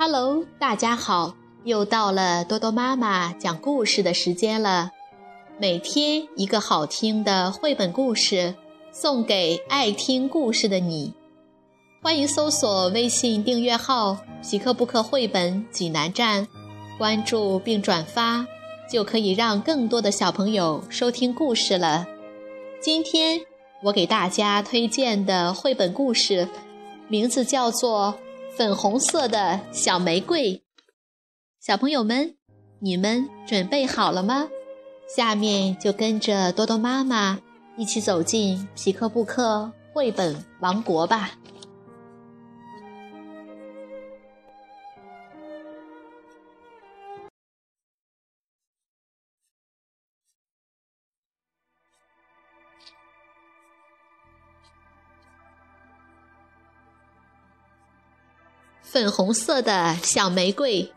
Hello，大家好，又到了多多妈妈讲故事的时间了。每天一个好听的绘本故事，送给爱听故事的你。欢迎搜索微信订阅号“皮克布克绘本济南站”，关注并转发，就可以让更多的小朋友收听故事了。今天我给大家推荐的绘本故事，名字叫做。粉红色的小玫瑰，小朋友们，你们准备好了吗？下面就跟着多多妈妈一起走进皮克布克绘本王国吧。粉红色的小玫瑰，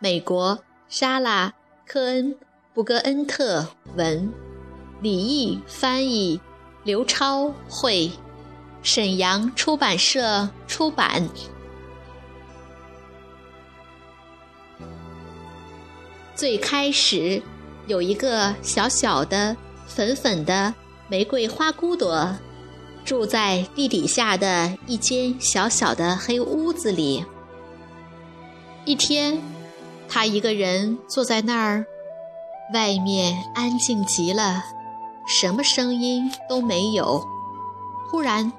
美国莎拉·科恩·布格恩特文，李毅翻译，刘超绘，沈阳出版社出版。最开始有一个小小的、粉粉的玫瑰花骨朵，住在地底下的一间小小的黑屋子里。一天，他一个人坐在那儿，外面安静极了，什么声音都没有。突然，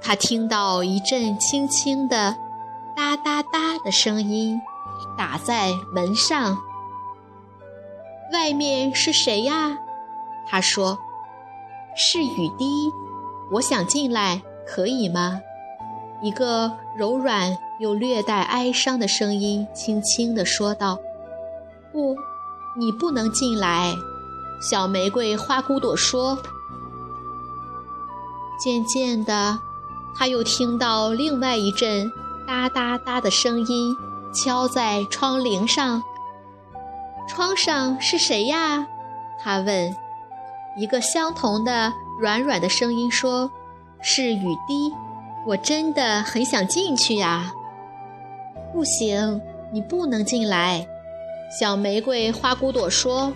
他听到一阵轻轻的“哒哒哒”的声音打在门上。外面是谁呀？他说：“是雨滴，我想进来，可以吗？”一个柔软。又略带哀伤的声音轻轻地说道：“不，你不能进来。”小玫瑰花骨朵说。渐渐的，他又听到另外一阵“哒哒哒”的声音敲在窗棂上。窗上是谁呀？他问。一个相同的软软的声音说：“是雨滴。”我真的很想进去呀。不行，你不能进来。”小玫瑰花骨朵说。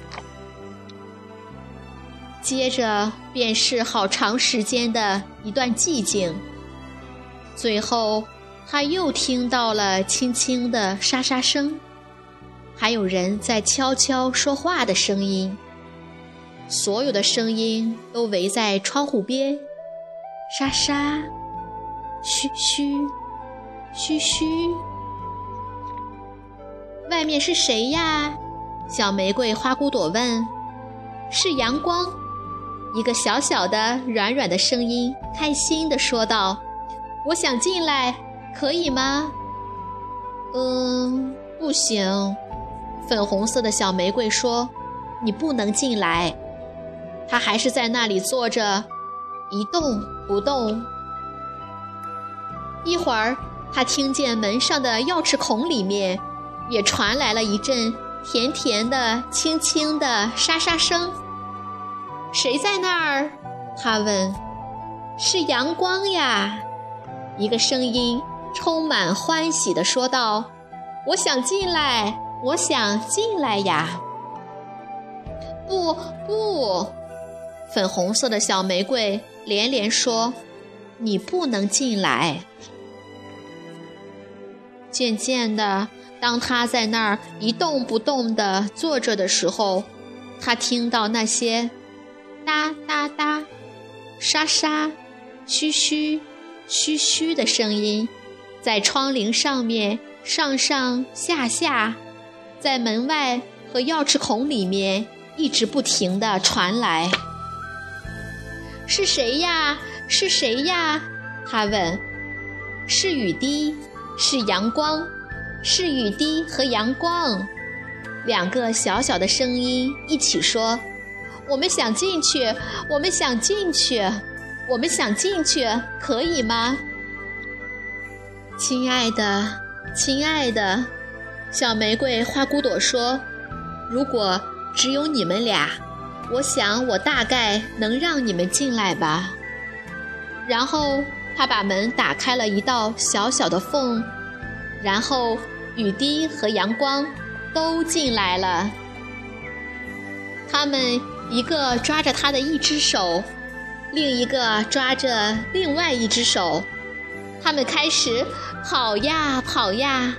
接着便是好长时间的一段寂静。最后，他又听到了轻轻的沙沙声，还有人在悄悄说话的声音。所有的声音都围在窗户边，沙沙，嘘嘘，嘘嘘。外面是谁呀？小玫瑰花骨朵问。是阳光。一个小小的、软软的声音开心地说道：“我想进来，可以吗？”“嗯，不行。”粉红色的小玫瑰说：“你不能进来。”它还是在那里坐着，一动不动。一会儿，它听见门上的钥匙孔里面。也传来了一阵甜甜的、轻轻的沙沙声。谁在那儿？他问。是阳光呀！一个声音充满欢喜地说道：“我想进来，我想进来呀！”不不，粉红色的小玫瑰连连说：“你不能进来。”渐渐的。当他在那儿一动不动地坐着的时候，他听到那些哒哒哒、沙沙、嘘嘘、嘘嘘的声音，在窗棂上面上上下下，在门外和钥匙孔里面一直不停地传来。是谁呀？是谁呀？他问。是雨滴，是阳光。是雨滴和阳光，两个小小的声音一起说：“我们想进去，我们想进去，我们想进去，可以吗？”亲爱的，亲爱的，小玫瑰花骨朵说：“如果只有你们俩，我想我大概能让你们进来吧。”然后他把门打开了一道小小的缝。然后，雨滴和阳光都进来了。他们一个抓着他的一只手，另一个抓着另外一只手，他们开始跑呀跑呀，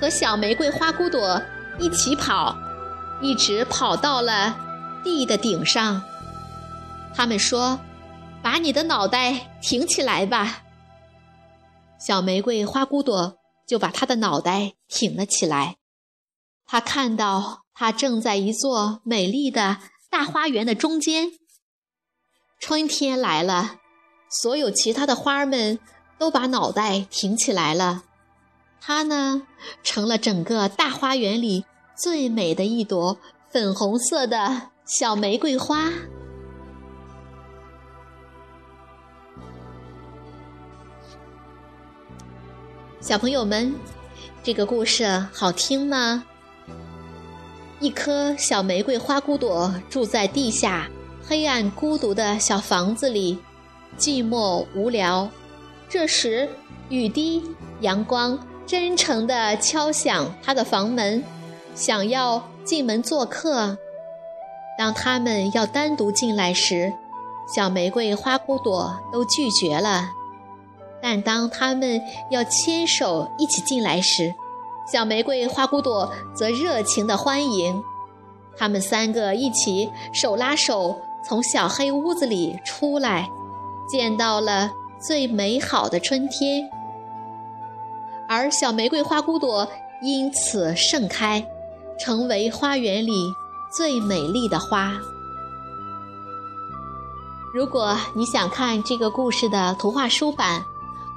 和小玫瑰花骨朵一起跑，一直跑到了地的顶上。他们说：“把你的脑袋挺起来吧。”小玫瑰花骨朵就把他的脑袋挺了起来。他看到他正在一座美丽的大花园的中间。春天来了，所有其他的花儿们都把脑袋挺起来了。它呢，成了整个大花园里最美的一朵粉红色的小玫瑰花。小朋友们，这个故事好听吗？一颗小玫瑰花骨朵住在地下黑暗孤独的小房子里，寂寞无聊。这时，雨滴、阳光真诚地敲响他的房门，想要进门做客。当他们要单独进来时，小玫瑰花骨朵都拒绝了。但当他们要牵手一起进来时，小玫瑰花骨朵则热情地欢迎。他们三个一起手拉手从小黑屋子里出来，见到了最美好的春天。而小玫瑰花骨朵因此盛开，成为花园里最美丽的花。如果你想看这个故事的图画书版，